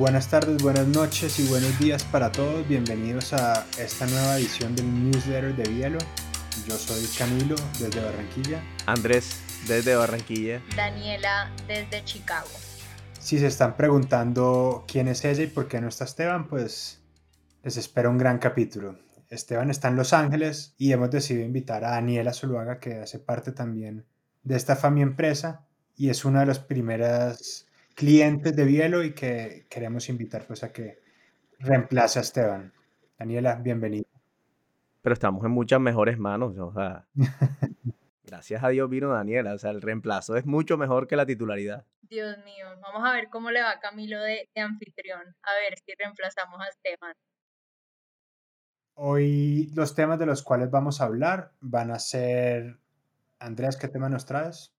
Buenas tardes, buenas noches y buenos días para todos. Bienvenidos a esta nueva edición del newsletter de Bielo. Yo soy Camilo desde Barranquilla. Andrés desde Barranquilla. Daniela desde Chicago. Si se están preguntando quién es ella y por qué no está Esteban, pues les espera un gran capítulo. Esteban está en Los Ángeles y hemos decidido invitar a Daniela Zuluaga, que hace parte también de esta familia empresa y es una de las primeras clientes de Bielo y que queremos invitar pues a que reemplace a Esteban. Daniela, bienvenida. Pero estamos en muchas mejores manos, o sea, gracias a Dios vino Daniela, o sea, el reemplazo es mucho mejor que la titularidad. Dios mío, vamos a ver cómo le va a Camilo de, de anfitrión, a ver si reemplazamos a Esteban. Hoy los temas de los cuales vamos a hablar van a ser, Andrés, ¿qué tema nos traes?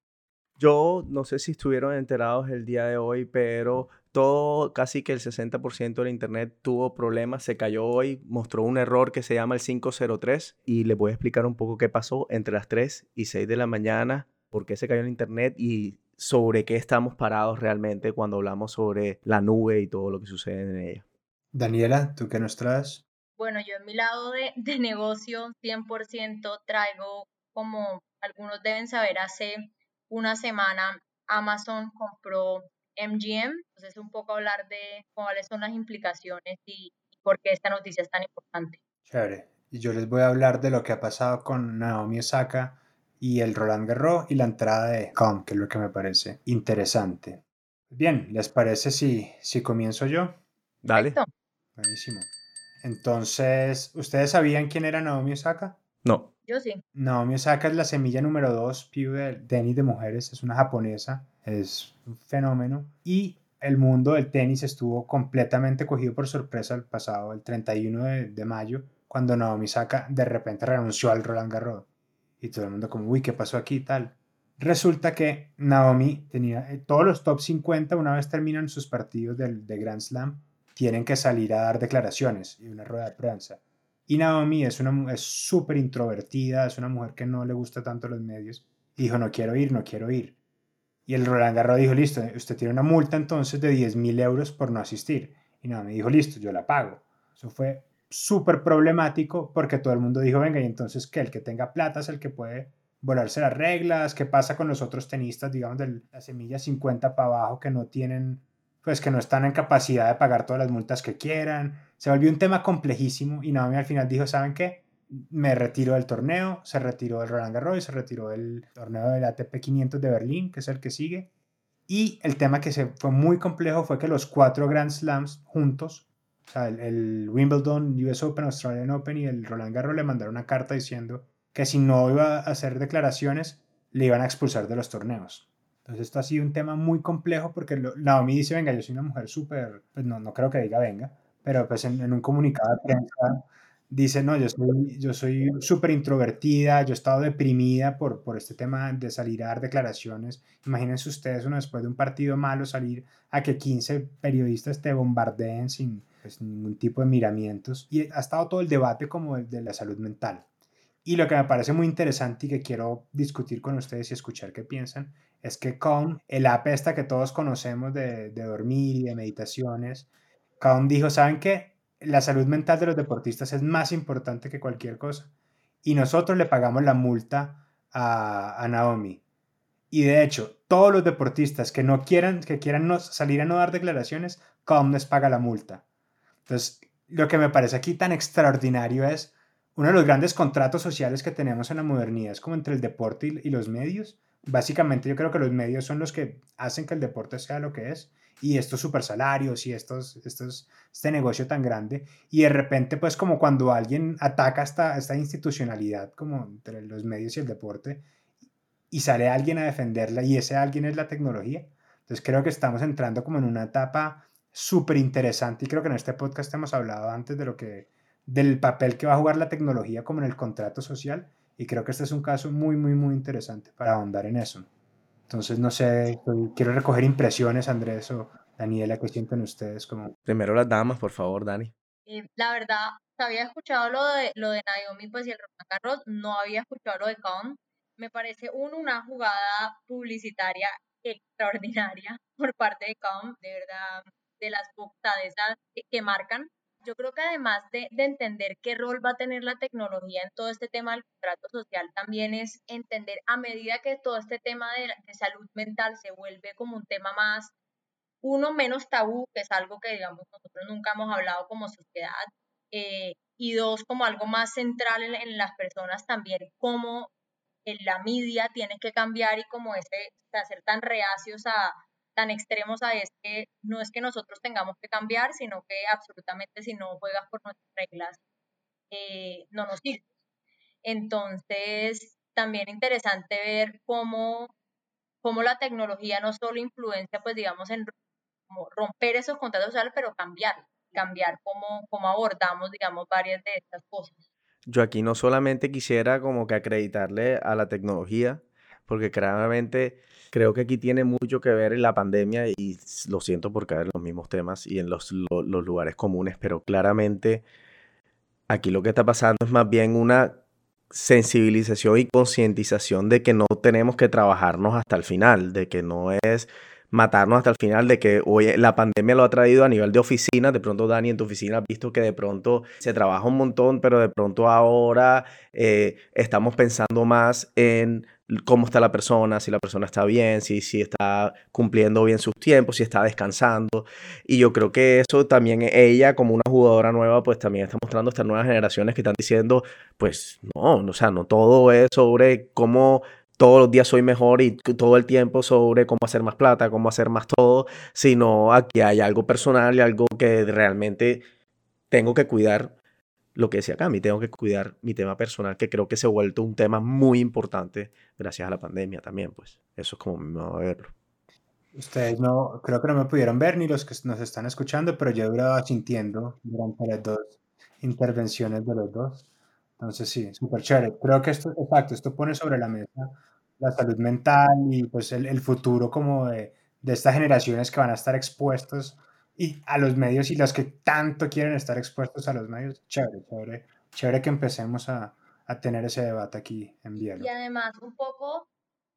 Yo no sé si estuvieron enterados el día de hoy, pero todo, casi que el 60% del Internet tuvo problemas, se cayó hoy, mostró un error que se llama el 503 y les voy a explicar un poco qué pasó entre las 3 y 6 de la mañana, por qué se cayó el Internet y sobre qué estamos parados realmente cuando hablamos sobre la nube y todo lo que sucede en ella. Daniela, ¿tú qué nos traes? Bueno, yo en mi lado de, de negocio 100% traigo, como algunos deben saber, hace una semana Amazon compró MGM, entonces un poco hablar de cuáles son las implicaciones y, por qué esta noticia es tan importante. Chévere. Y yo les voy a hablar de lo que ha pasado con Naomi Osaka y el Roland Garros y la entrada de Com, que es lo que me parece interesante. Bien, ¿les parece si, si comienzo yo? Dale. Perfecto. Buenísimo. Entonces, ¿ustedes sabían quién era Naomi Osaka? No. Yo sí. Naomi Osaka es la semilla número 2, PIB del tenis de mujeres, es una japonesa, es un fenómeno. Y el mundo del tenis estuvo completamente cogido por sorpresa el pasado, el 31 de, de mayo, cuando Naomi Osaka de repente renunció al Roland Garros. Y todo el mundo como, uy, ¿qué pasó aquí tal? Resulta que Naomi tenía eh, todos los top 50, una vez terminan sus partidos del, de Grand Slam, tienen que salir a dar declaraciones y una rueda de prensa. Y Naomi es una es súper introvertida, es una mujer que no le gusta tanto los medios. Y dijo, no quiero ir, no quiero ir. Y el Roland Garros dijo, listo, usted tiene una multa entonces de 10 mil euros por no asistir. Y Naomi dijo, listo, yo la pago. Eso fue súper problemático porque todo el mundo dijo, venga, y entonces que el que tenga plata es el que puede volarse las reglas, qué pasa con los otros tenistas, digamos, de la semilla 50 para abajo que no tienen, pues que no están en capacidad de pagar todas las multas que quieran. Se volvió un tema complejísimo y Naomi al final dijo, ¿saben qué? Me retiro del torneo, se retiró del Roland Garros se retiró del torneo del ATP 500 de Berlín, que es el que sigue. Y el tema que se fue muy complejo fue que los cuatro Grand Slams juntos, o sea, el, el Wimbledon, US Open, Australian Open y el Roland Garros le mandaron una carta diciendo que si no iba a hacer declaraciones, le iban a expulsar de los torneos. Entonces esto ha sido un tema muy complejo porque lo- Naomi dice, venga, yo soy una mujer súper, pues no, no creo que diga venga, pero pues en, en un comunicado de prensa dice, no, yo soy, yo soy súper introvertida, yo he estado deprimida por, por este tema de salir a dar declaraciones. Imagínense ustedes, uno después de un partido malo, salir a que 15 periodistas te bombardeen sin pues, ningún tipo de miramientos. Y ha estado todo el debate como el de la salud mental. Y lo que me parece muy interesante y que quiero discutir con ustedes y escuchar qué piensan es que Calm, el app esta que todos conocemos de, de dormir y de meditaciones, Calm dijo, ¿saben qué? La salud mental de los deportistas es más importante que cualquier cosa. Y nosotros le pagamos la multa a, a Naomi. Y de hecho, todos los deportistas que no quieran, que quieran no, salir a no dar declaraciones, Calm les paga la multa. Entonces, lo que me parece aquí tan extraordinario es uno de los grandes contratos sociales que tenemos en la modernidad es como entre el deporte y, y los medios. Básicamente yo creo que los medios son los que hacen que el deporte sea lo que es y estos super salarios y estos, estos, este negocio tan grande y de repente pues como cuando alguien ataca esta, esta institucionalidad como entre los medios y el deporte y sale alguien a defenderla y ese alguien es la tecnología. Entonces creo que estamos entrando como en una etapa súper interesante y creo que en este podcast hemos hablado antes de lo que del papel que va a jugar la tecnología como en el contrato social y creo que este es un caso muy muy muy interesante para ahondar en eso. Entonces no sé, quiero recoger impresiones Andrés o Daniela, ¿qué sienten ustedes como Primero las damas, por favor, Dani. Eh, la verdad, había escuchado lo de, lo de Naomi pues, y el Roland Garros, no había escuchado lo de Khan. Me parece un, una jugada publicitaria extraordinaria por parte de Khan, de verdad. de las esas que marcan yo creo que además de, entender qué rol va a tener la tecnología en todo este tema del contrato social, también es entender a medida que todo este tema de, salud mental se vuelve como un tema más, uno, menos tabú, que es algo que, digamos, nosotros nunca hemos hablado como sociedad, eh, y dos, como algo más central en, en las personas también, cómo en la media tiene que cambiar y como ese, ser tan reacios a, tan extremos a es que no es que nosotros tengamos que cambiar, sino que absolutamente si no juegas por nuestras reglas, eh, no nos sirve. Entonces, también interesante ver cómo, cómo la tecnología no solo influencia, pues digamos, en romper esos contratos sociales, pero cambiar, cambiar cómo, cómo abordamos, digamos, varias de estas cosas. Yo aquí no solamente quisiera como que acreditarle a la tecnología, porque claramente creo que aquí tiene mucho que ver la pandemia y lo siento por caer en los mismos temas y en los, los lugares comunes, pero claramente aquí lo que está pasando es más bien una sensibilización y concientización de que no tenemos que trabajarnos hasta el final, de que no es matarnos hasta el final, de que hoy la pandemia lo ha traído a nivel de oficina, de pronto Dani en tu oficina has visto que de pronto se trabaja un montón, pero de pronto ahora eh, estamos pensando más en cómo está la persona, si la persona está bien, si, si está cumpliendo bien sus tiempos, si está descansando. Y yo creo que eso también ella, como una jugadora nueva, pues también está mostrando estas nuevas generaciones que están diciendo, pues no, o sea, no todo es sobre cómo todos los días soy mejor y todo el tiempo sobre cómo hacer más plata, cómo hacer más todo, sino aquí hay algo personal y algo que realmente tengo que cuidar lo que decía mí tengo que cuidar mi tema personal, que creo que se ha vuelto un tema muy importante gracias a la pandemia también, pues eso es como mi modo de verlo. Ustedes no, creo que no me pudieron ver ni los que nos están escuchando, pero yo he durado sintiendo durante las dos intervenciones de los dos. Entonces sí, súper chévere. Creo que esto, exacto, esto pone sobre la mesa la salud mental y pues el, el futuro como de, de estas generaciones que van a estar expuestos y a los medios y los que tanto quieren estar expuestos a los medios, chévere, chévere, chévere que empecemos a, a tener ese debate aquí en Bielo. Y además un poco,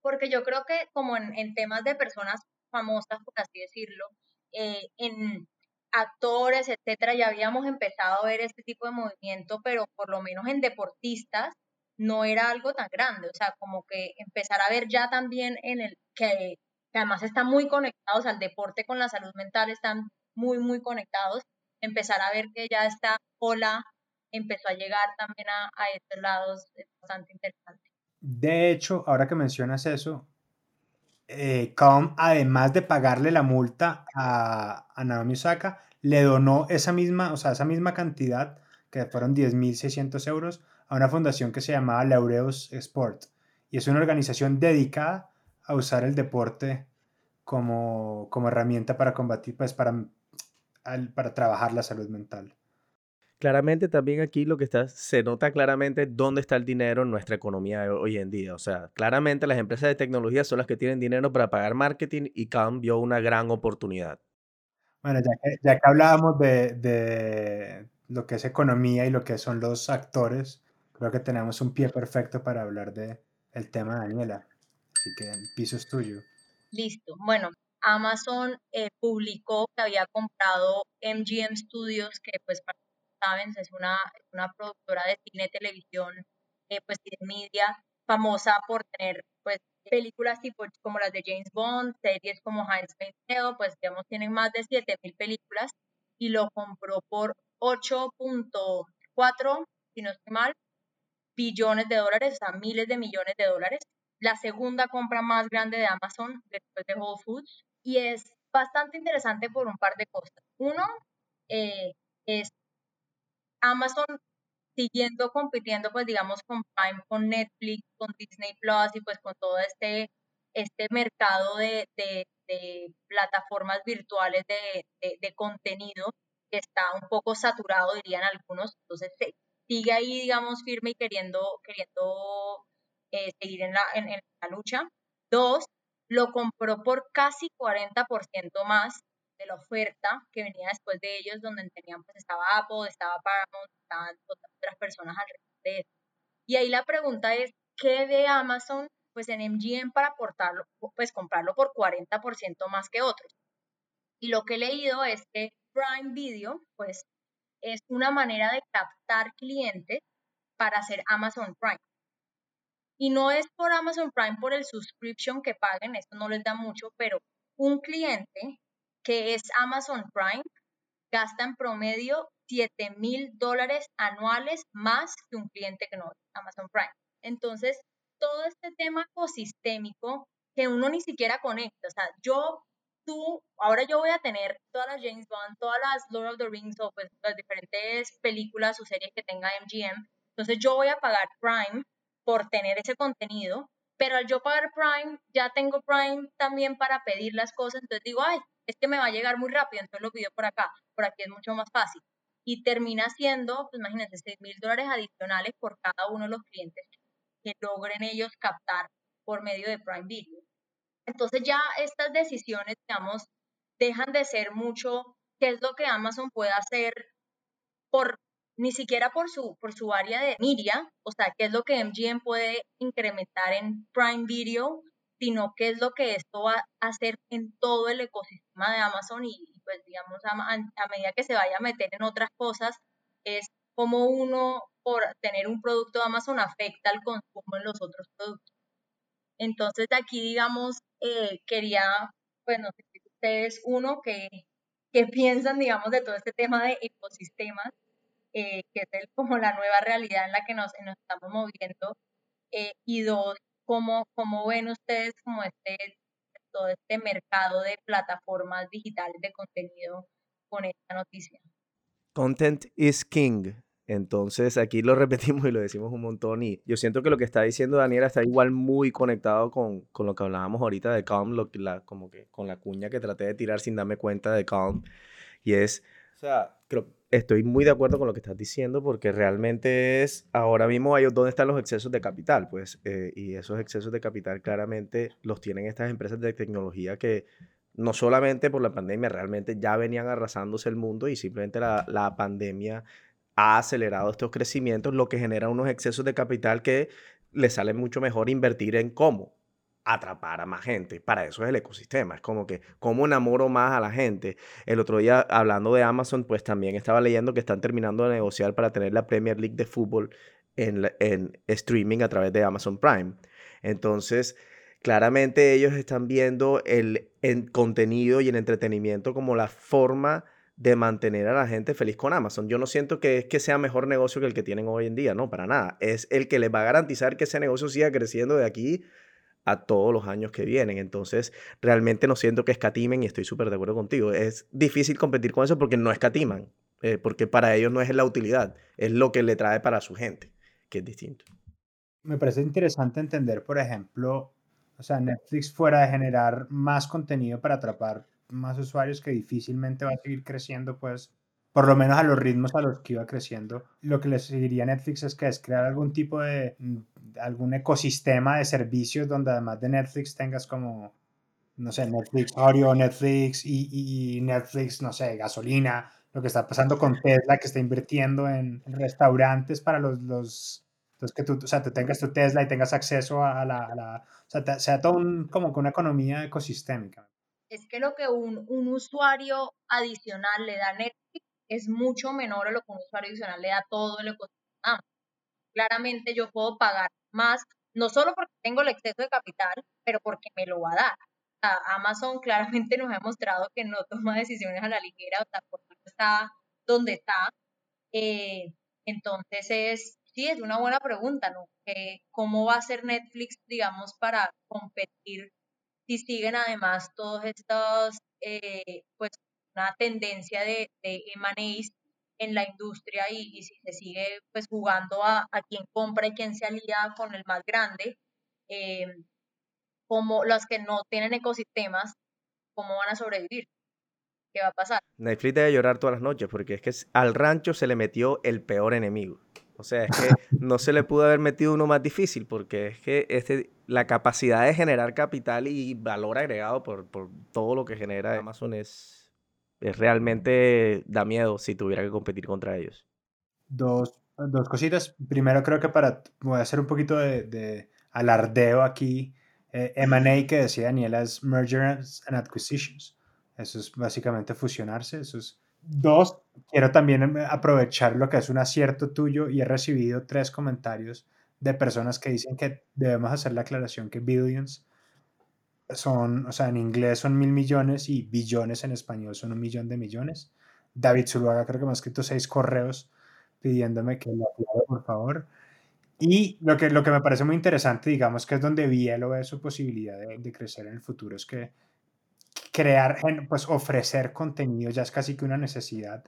porque yo creo que como en, en temas de personas famosas, por así decirlo, eh, en actores, etcétera, ya habíamos empezado a ver este tipo de movimiento, pero por lo menos en deportistas no era algo tan grande, o sea, como que empezar a ver ya también en el que, que además están muy conectados al deporte con la salud mental, están muy, muy conectados, empezar a ver que ya esta ola empezó a llegar también a, a estos lados es bastante interesante. De hecho, ahora que mencionas eso, eh, además de pagarle la multa a, a Naomi Osaka, le donó esa misma, o sea, esa misma cantidad, que fueron 10.600 euros, a una fundación que se llamaba Laureus Sport. Y es una organización dedicada a usar el deporte como, como herramienta para combatir, pues para para trabajar la salud mental. Claramente también aquí lo que está, se nota claramente dónde está el dinero en nuestra economía hoy en día. O sea, claramente las empresas de tecnología son las que tienen dinero para pagar marketing y Calm vio una gran oportunidad. Bueno, ya que, ya que hablábamos de, de, lo que es economía y lo que son los actores, creo que tenemos un pie perfecto para hablar de el tema, Daniela. Así que el piso es tuyo. Listo. Bueno, Amazon eh, publicó que había comprado MGM Studios, que pues para saben es una, productora de cine, televisión, eh, pues de media, famosa por tener pues películas tipo como las de James Bond, series como Heinz Tale, pues digamos tienen más de 7000 películas y lo compró por 8.4, si no estoy mal, billones de dólares, o sea, miles de millones de dólares. La segunda compra más grande de Amazon después de Whole Foods y es bastante interesante por un par de cosas. Uno eh, es Amazon siguiendo compitiendo, pues digamos, con Prime, con Netflix, con Disney Plus y pues con todo este, este mercado de, de, plataformas virtuales de, de, contenido que está un poco saturado, dirían algunos. Entonces, sigue ahí, digamos, firme y queriendo, queriendo eh, seguir en la, en la lucha. Dos, lo compró por casi 40% más de la oferta que venía después de ellos, donde tenían, pues estaba Apple, estaba Paramount, estaban otras personas alrededor de. Y ahí la pregunta es, ¿qué de Amazon pues en MGM para aportarlo, pues comprarlo por 40% más que otros? Y lo que he leído es que Prime Video, pues, es una manera de captar clientes para hacer Amazon Prime. Y no es por Amazon Prime por el subscription que paguen, esto no les da mucho, pero un cliente que es Amazon Prime gasta en promedio 7 mil dólares anuales más que un cliente que no es Amazon Prime. Entonces, todo este tema ecosistémico que uno ni siquiera conecta, o sea, yo, tú, ahora yo voy a tener todas las James Bond, todas las Lord of the Rings o pues las diferentes películas o series que tenga MGM, entonces yo voy a pagar Prime por tener ese contenido, pero al yo pagar Prime, ya tengo Prime también para pedir las cosas, entonces digo, ay, es que me va a llegar muy rápido, entonces lo pido por acá, por aquí es mucho más fácil. Y termina siendo, pues imagínense, 6 mil dólares adicionales por cada uno de los clientes que logren ellos captar por medio de Prime Video. Entonces ya estas decisiones, digamos, dejan de ser mucho qué es lo que Amazon puede hacer por ni siquiera por su, por su área de media, o sea, qué es lo que MGM puede incrementar en Prime Video, sino qué es lo que esto va a hacer en todo el ecosistema de Amazon y, pues digamos, a, medida que se vaya a meter en otras cosas, es como uno, por tener un producto de Amazon, afecta al consumo en los otros productos. Entonces, aquí, digamos, eh, quería, pues, no sé si ustedes, uno, que, que piensan, digamos, de todo este tema de ecosistemas, eh, que es como la nueva realidad en la que nos, nos estamos moviendo, eh, y dos, ¿cómo, ¿cómo ven ustedes como este, todo este mercado de plataformas digitales de contenido con esta noticia? Content is king. Entonces aquí lo repetimos y lo decimos un montón y yo siento que lo que está diciendo Daniela está igual muy conectado con, con lo que hablábamos ahorita de Calm, lo, la, como que con la cuña que traté de tirar sin darme cuenta de Calm y es, o sea, creo, estoy muy de acuerdo con lo que estás diciendo porque realmente es, ahora mismo hay dónde están los excesos de capital, pues, eh, y esos excesos de capital claramente los tienen estas empresas de tecnología que no solamente por la pandemia, realmente ya venían arrasándose el mundo y simplemente la, la pandemia ha acelerado estos crecimientos, lo que genera unos excesos de capital que le sale mucho mejor invertir en cómo atrapar a más gente. Para eso es el ecosistema. Es como que, ¿cómo enamoro más a la gente? El otro día, hablando de Amazon, pues también estaba leyendo que están terminando de negociar para tener la Premier League de fútbol en, en streaming a través de Amazon Prime. Entonces, claramente ellos están viendo el, contenido y el entretenimiento como la forma de mantener a la gente feliz con Amazon. Yo no siento que es que sea mejor negocio que el que tienen hoy en día, no, para nada. Es el que les va a garantizar que ese negocio siga creciendo de aquí a todos los años que vienen. Entonces, realmente no siento que escatimen y estoy súper de acuerdo contigo. Es difícil competir con eso porque no escatiman, eh, porque para ellos no es la utilidad, es lo que le trae para su gente, que es distinto. Me parece interesante entender, por ejemplo, o sea, Netflix fuera de generar más contenido para atrapar más usuarios que difícilmente va a seguir creciendo, pues, por lo menos a los ritmos a los que iba creciendo. Lo que le seguiría Netflix es que es crear algún tipo de, mm, algún ecosistema de servicios donde además de Netflix tengas como, no sé, Netflix Audio, Netflix y, y Netflix, no sé, gasolina, lo que está pasando con Tesla, que está invirtiendo en, restaurantes para los, los, los, que tú, o sea, tú tengas tu Tesla y tengas acceso a la, a la o sea, sea todo un, como que una economía ecosistémica es que lo que un, un usuario adicional le da Netflix es mucho menor a lo que un usuario adicional le da todo el ecosistema. Claramente yo puedo pagar más, no solo porque tengo el exceso de capital, pero porque me lo va a dar. Amazon claramente nos ha mostrado que no toma decisiones a la ligera, o sea, por está donde está. Eh, entonces es, sí, es una buena pregunta, ¿no? ¿Cómo va a ser Netflix, digamos, para competir si siguen además todos estos, eh, pues una tendencia de, de M&As en la industria y, si se sigue pues jugando a, a quién compra y quién se alía con el más grande, eh, como los que no tienen ecosistemas, ¿cómo van a sobrevivir? ¿Qué va a pasar? Netflix debe llorar todas las noches porque es que al rancho se le metió el peor enemigo. O sea, es que no se le pudo haber metido uno más difícil porque es que este, la capacidad de generar capital y valor agregado por, por todo lo que genera Amazon es, realmente da miedo si tuviera que competir contra ellos. Dos, dos cositas. Primero creo que para, voy a hacer un poquito de, de alardeo aquí. Eh, M&A que decía Daniela es Mergers and Acquisitions. Eso es básicamente fusionarse. Eso es dos. Quiero también aprovechar lo que es un acierto tuyo y he recibido tres comentarios de personas que dicen que debemos hacer la aclaración que billions son, o sea, en inglés son mil millones y billones en español son un millón de millones. David Zuluaga creo que me ha escrito seis correos pidiéndome que lo aclare, por favor. Y lo que, lo que me parece muy interesante, digamos, que es donde Bielo ve su posibilidad de, de, crecer en el futuro, es que crear, pues ofrecer contenido ya es casi que una necesidad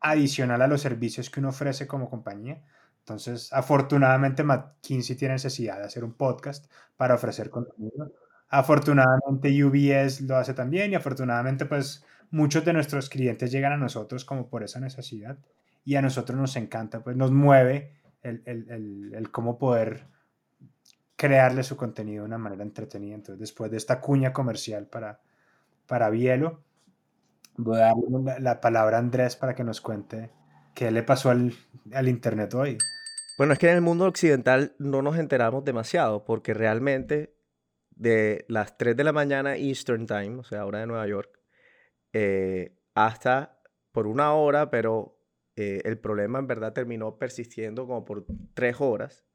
adicional a los servicios que uno ofrece como compañía. Entonces, afortunadamente, McKinsey tiene necesidad de hacer un podcast para ofrecer contenido. Afortunadamente, UBS lo hace también y afortunadamente, pues, muchos de nuestros clientes llegan a nosotros como por esa necesidad y a nosotros nos encanta, pues nos mueve el, el, el, cómo poder crearle su contenido de una manera entretenida. Entonces, después de esta cuña comercial para, para Bielo, voy a darle la, palabra a Andrés para que nos cuente qué le pasó al, al Internet hoy. Bueno, es que en el mundo occidental no nos enteramos demasiado porque realmente de las 3 de la mañana Eastern Time, o sea, hora de Nueva York, eh, hasta por una hora, pero eh, el problema en verdad terminó persistiendo como por tres horas.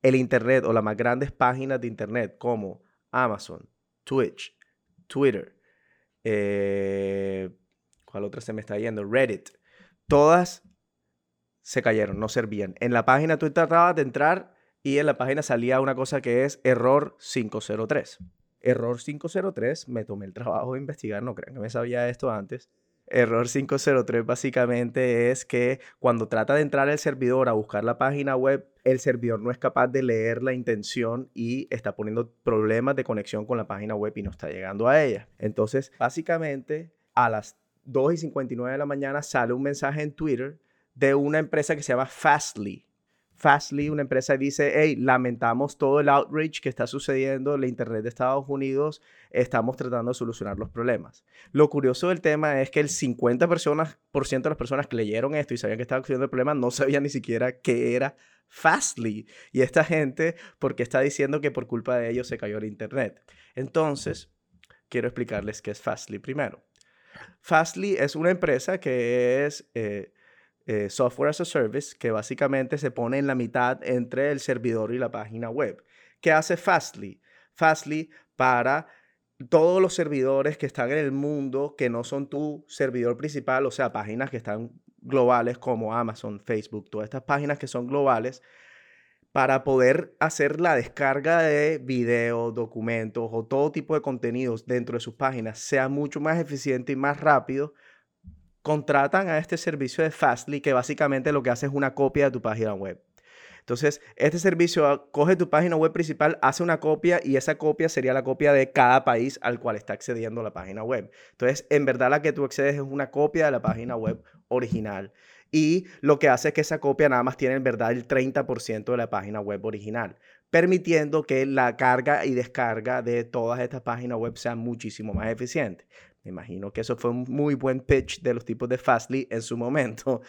El Internet o las más grandes páginas de Internet como Amazon, Twitch, Twitter, eh, ¿cuál otra se me está yendo? Reddit. Todas se cayeron, no servían. En la página tú tratabas de entrar y en la página salía una cosa que es error 503. Error 503, me tomé el trabajo de investigar, no crean que me sabía esto antes. Error 503 básicamente es que cuando trata de entrar el servidor a buscar la página web, el servidor no es capaz de leer la intención y está poniendo problemas de conexión con la página web y no está llegando a ella. Entonces, básicamente, a las 2 y 59 de la mañana sale un mensaje en Twitter de una empresa que se llama Fastly. Fastly, una empresa, dice, hey, lamentamos todo el outrage que está sucediendo en la Internet de Estados Unidos, estamos tratando de solucionar los problemas. Lo curioso del tema es que el 50% personas, por ciento de las personas que leyeron esto y sabían que estaba sucediendo el problema no sabían ni siquiera qué era Fastly. Y esta gente, porque está diciendo que por culpa de ellos se cayó el Internet. Entonces, quiero explicarles qué es Fastly primero. Fastly es una empresa que es... Eh, eh, software as a service que básicamente se pone en la mitad entre el servidor y la página web. ¿Qué hace Fastly? Fastly para todos los servidores que están en el mundo que no son tu servidor principal, o sea, páginas que están globales como Amazon, Facebook, todas estas páginas que son globales, para poder hacer la descarga de videos, documentos o todo tipo de contenidos dentro de sus páginas sea mucho más eficiente y más rápido, contratan a este servicio de Fastly que básicamente lo que hace es una copia de tu página web. Entonces, este servicio coge tu página web principal, hace una copia y esa copia sería la copia de cada país al cual está accediendo la página web. Entonces, en verdad la que tú accedes es una copia de la página web original. Y lo que hace es que esa copia nada más tiene en verdad el 30% de la página web original, permitiendo que la carga y descarga de todas estas páginas web sean muchísimo más eficientes. Me imagino que eso fue un muy buen pitch de los tipos de Fastly en su momento.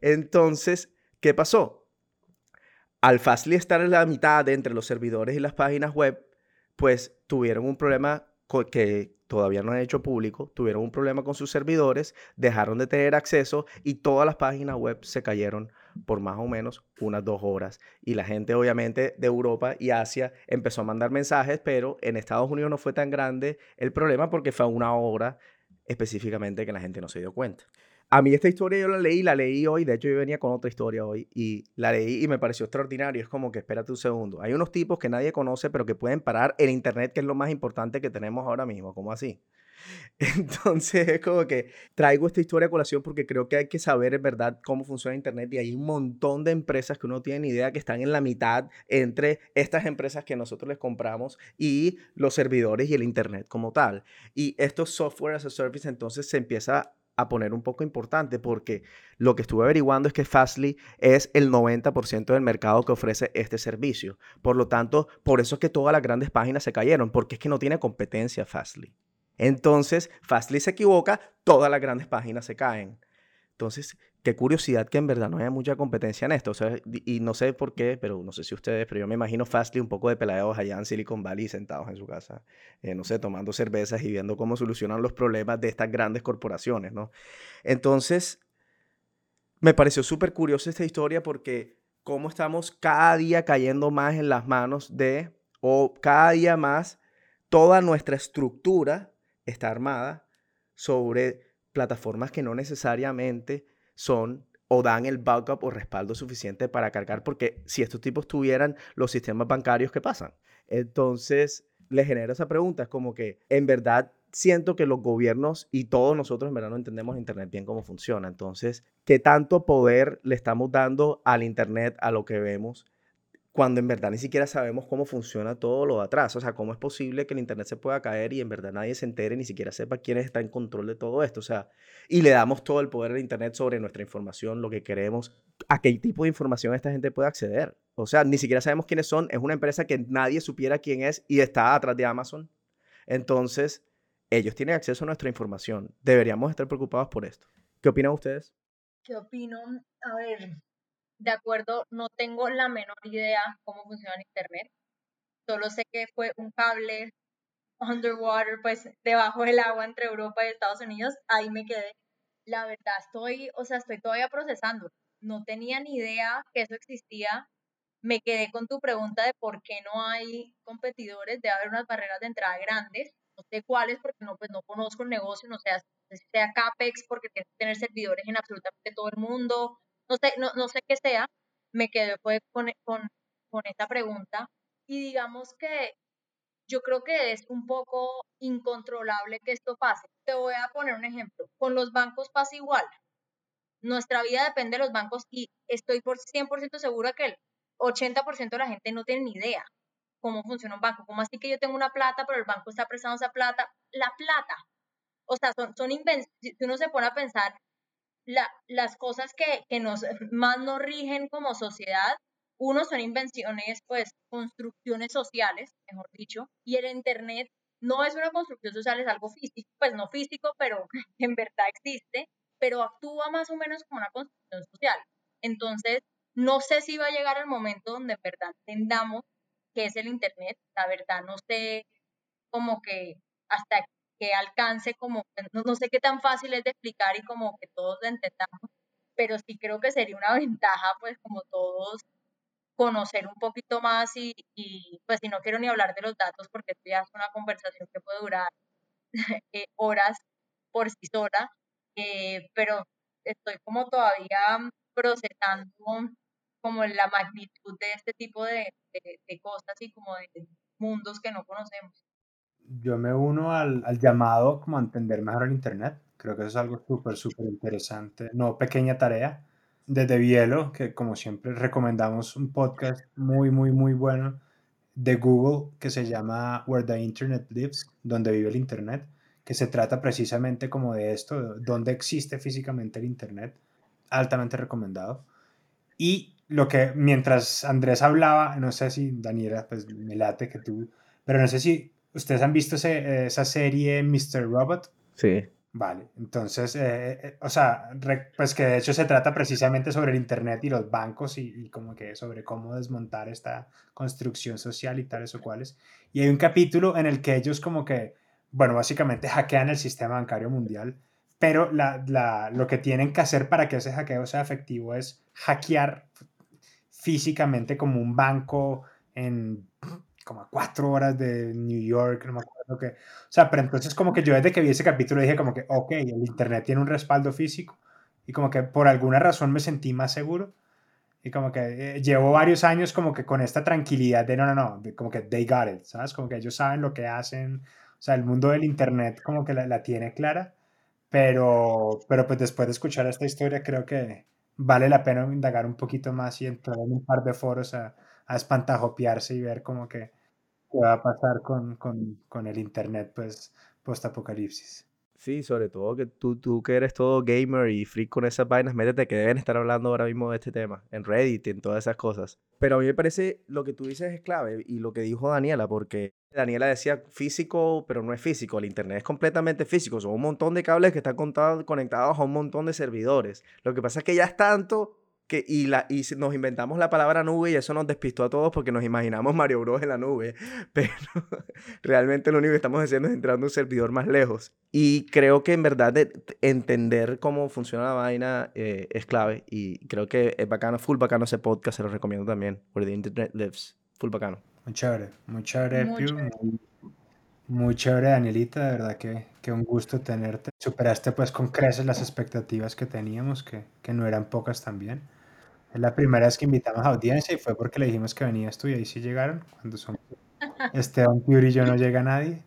Entonces, ¿qué pasó? Al Fastly estar en la mitad entre los servidores y las páginas web, pues tuvieron un problema que todavía no han hecho público, tuvieron un problema con sus servidores, dejaron de tener acceso y todas las páginas web se cayeron por más o menos unas dos horas. Y la gente obviamente de Europa y Asia empezó a mandar mensajes, pero en Estados Unidos no fue tan grande el problema porque fue una hora específicamente que la gente no se dio cuenta. A mí esta historia yo la leí, la leí hoy, de hecho yo venía con otra historia hoy y la leí y me pareció extraordinario. Es como que espérate un segundo. Hay unos tipos que nadie conoce pero que pueden parar el Internet, que es lo más importante que tenemos ahora mismo. ¿Cómo así? Entonces es como que traigo esta historia a colación porque creo que hay que saber en verdad cómo funciona Internet y hay un montón de empresas que uno tiene ni idea que están en la mitad entre estas empresas que nosotros les compramos y los servidores y el Internet como tal. Y estos software as a service entonces se empieza a poner un poco importante porque lo que estuve averiguando es que Fastly es el 90% del mercado que ofrece este servicio. Por lo tanto, por eso es que todas las grandes páginas se cayeron, porque es que no tiene competencia Fastly. Entonces, Fastly se equivoca, todas las grandes páginas se caen. Entonces, qué curiosidad que en verdad no haya mucha competencia en esto. Y no sé por qué, pero no sé si ustedes, pero yo me imagino Fastly un poco de pelados allá en Silicon Valley sentados en su casa, eh, no sé, tomando cervezas y viendo cómo solucionan los problemas de estas grandes corporaciones, ¿no? Entonces, me pareció súper curiosa esta historia porque cómo estamos cada día cayendo más en las manos de, o cada día más, toda nuestra estructura está armada sobre plataformas que no necesariamente son o dan el backup o respaldo suficiente para cargar, porque si estos tipos tuvieran los sistemas bancarios, ¿qué pasan? Entonces, le genera esa pregunta, es como que en verdad siento que los gobiernos y todos nosotros en verdad no entendemos Internet bien cómo funciona. Entonces, ¿qué tanto poder le estamos dando al Internet, a lo que vemos? Cuando en verdad ni siquiera sabemos cómo funciona todo lo de atrás. O sea, cómo es posible que el Internet se pueda caer y en verdad nadie se entere, ni siquiera sepa quién está en control de todo esto. O sea, y le damos todo el poder al Internet sobre nuestra información, lo que queremos, a qué tipo de información esta gente puede acceder. O sea, ni siquiera sabemos quiénes son. Es una empresa que nadie supiera quién es y está atrás de Amazon. Entonces, ellos tienen acceso a nuestra información. Deberíamos estar preocupados por esto. ¿Qué opinan ustedes? ¿Qué opino? A ver, de acuerdo, no tengo la menor idea cómo funciona Internet. Solo sé que fue un cable underwater, pues debajo del agua entre Europa y Estados Unidos. Ahí me quedé. La verdad, estoy, o sea, estoy todavía procesando. No tenía ni idea que eso existía. Me quedé con tu pregunta de por qué no hay competidores. Debe haber unas barreras de entrada grandes. No sé cuáles, porque no, pues no conozco el negocio, no sé sea CAPEX, porque tiene que tener servidores en absolutamente todo el mundo, no sé, no, no sé qué sea, me quedé fue con, con, con esta pregunta y digamos que yo creo que es un poco incontrolable que esto pase. Te voy a poner un ejemplo. Con los bancos pasa igual. Nuestra vida depende de los bancos y estoy por 100% segura que el 80% de la gente no tiene ni idea cómo funciona un banco. Como así que yo tengo una plata, pero el banco está prestando esa plata? La plata. O sea, son, son si uno se pone a pensar, las cosas que, que nos más nos rigen como sociedad, uno son invenciones, pues construcciones sociales, mejor dicho, y el Internet no es una construcción social, es algo físico, pues no físico, pero en verdad existe, pero actúa más o menos como una construcción social. Entonces, no sé si va a llegar el momento donde en verdad entendamos qué es el Internet, la verdad no sé como que hasta alcance como, no, sé qué tan fácil es de explicar y como que todos entendamos, pero sí creo que sería una ventaja, pues como todos conocer un poquito más y, pues si no quiero ni hablar de los datos porque esto ya es una conversación que puede durar eh, horas por sí sola, eh, pero estoy como todavía procesando como la magnitud de este tipo de, de cosas y como de mundos que no conocemos yo me uno al, al, llamado como entender mejor el Internet. Creo que eso es algo súper, súper interesante. No pequeña tarea. Desde Bielo, que como siempre recomendamos un podcast muy, muy, muy bueno de Google que se llama Where the Internet Lives, donde vive el Internet, que se trata precisamente como de esto, donde existe físicamente el Internet. Altamente recomendado. Y lo que mientras Andrés hablaba, no sé si Daniela, pues me late que tú, pero no sé si ¿Ustedes han visto esa serie Mr. Robot? Sí. Vale, entonces, eh, eh, o sea, pues que de hecho se trata precisamente sobre el Internet y los bancos y, como que sobre cómo desmontar esta construcción social y tales o cuales. Y hay un capítulo en el que ellos como que, bueno, básicamente hackean el sistema bancario mundial, pero la, la, lo que tienen que hacer para que ese hackeo sea efectivo es hackear físicamente como un banco en como a cuatro horas de New York, no me acuerdo qué. O sea, pero entonces como que yo desde que vi ese capítulo dije como que, ok, el Internet tiene un respaldo físico y como que por alguna razón me sentí más seguro y como que eh, llevo varios años como que con esta tranquilidad de no, no, no, como que they got it, ¿sabes? Como que ellos saben lo que hacen, o sea, el mundo del Internet como que la, la tiene clara, pero, pero pues después de escuchar esta historia creo que vale la pena indagar un poquito más y entrar en un par de foros a a espantajopiarse y ver cómo que qué va a pasar con, con, con el Internet, pues, post-apocalipsis. Sí, sobre todo que tú, tú que eres todo gamer y freak con esas vainas, métete que deben estar hablando ahora mismo de este tema, en Reddit, en todas esas cosas. Pero a mí me parece lo que tú dices es clave y lo que dijo Daniela, porque Daniela decía físico, pero no es físico, el Internet es completamente físico, son un montón de cables que están conectados a un montón de servidores. Lo que pasa es que ya es tanto que, y, la, y nos inventamos la palabra nube y eso nos despistó a todos porque nos imaginamos Mario Bros en la nube, pero realmente lo único que estamos haciendo es entrar a un servidor más lejos. Y creo que en verdad entender cómo funciona la vaina eh, es clave y creo que es bacano, full bacano ese podcast, se lo recomiendo también, Where the Internet Lives, full bacano. Muy chévere, muy chévere, muy, muy, chévere, Danielita, de verdad que, que, un gusto tenerte. Superaste pues con creces las expectativas que teníamos, que, que no eran pocas también. Es la primera vez que invitamos a audiencia y fue porque le dijimos que venías tú y ahí sí llegaron. Cuando son Esteban Piuri y yo no llega nadie.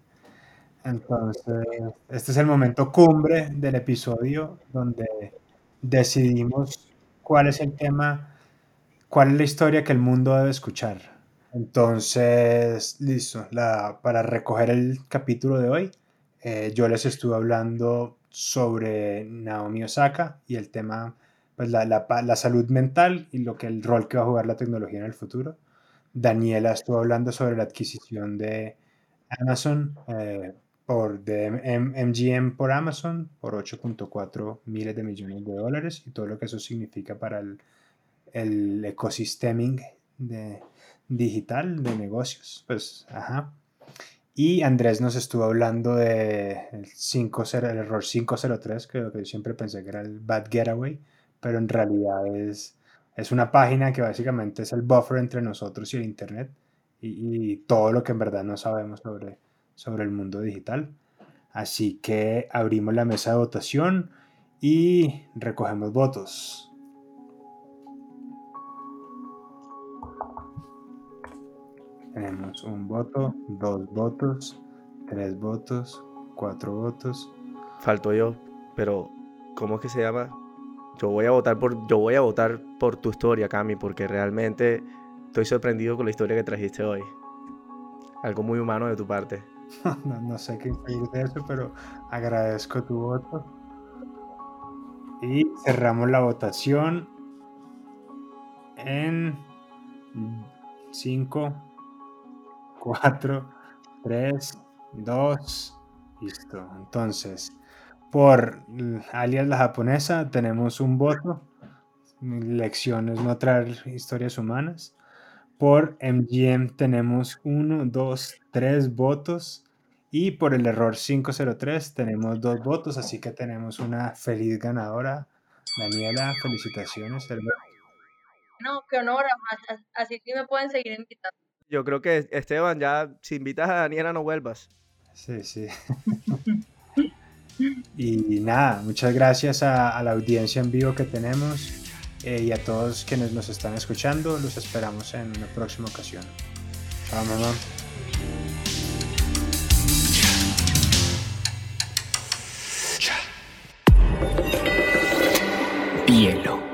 Entonces, este es el momento cumbre del episodio donde decidimos cuál es el tema, cuál es la historia que el mundo debe escuchar. Entonces, listo, la, para recoger el capítulo de hoy, eh, yo les estuve hablando sobre Naomi Osaka y el tema pues la, la, la, salud mental y lo que el rol que va a jugar la tecnología en el futuro. Daniela estuvo hablando sobre la adquisición de Amazon eh, por de MGM por Amazon por 8.4 miles de millones de dólares y todo lo que eso significa para el, el ecosistema de, digital de negocios. Pues, ajá. Y Andrés nos estuvo hablando de el, 5, el error 503, que lo que yo siempre pensé que era el bad getaway, pero en realidad es, es una página que básicamente es el buffer entre nosotros y el Internet y, todo lo que en verdad no sabemos sobre, sobre el mundo digital. Así que abrimos la mesa de votación y recogemos votos. Tenemos un voto, dos votos, tres votos, cuatro votos. Falto yo, pero ¿cómo es que se llama? Yo voy a votar por, yo voy a votar por tu historia, Cami, porque realmente estoy sorprendido con la historia que trajiste hoy. Algo muy humano de tu parte. no, sé qué decir de eso, pero agradezco tu voto. Y cerramos la votación en 5, 4, 3, 2, listo. Entonces, por alias la japonesa tenemos un voto. Lecciones no traer historias humanas. Por MGM tenemos uno, dos, tres votos. Y por el error 503 tenemos dos votos, así que tenemos una feliz ganadora. Daniela, felicitaciones. No, qué honor, así que me pueden seguir invitando. Yo creo que Esteban, ya si invitas a Daniela no vuelvas. Sí, sí. Y nada, muchas gracias a, la audiencia en vivo que tenemos eh, y a todos quienes nos están escuchando. Los esperamos en una próxima ocasión. Chao, mamá. Hielo.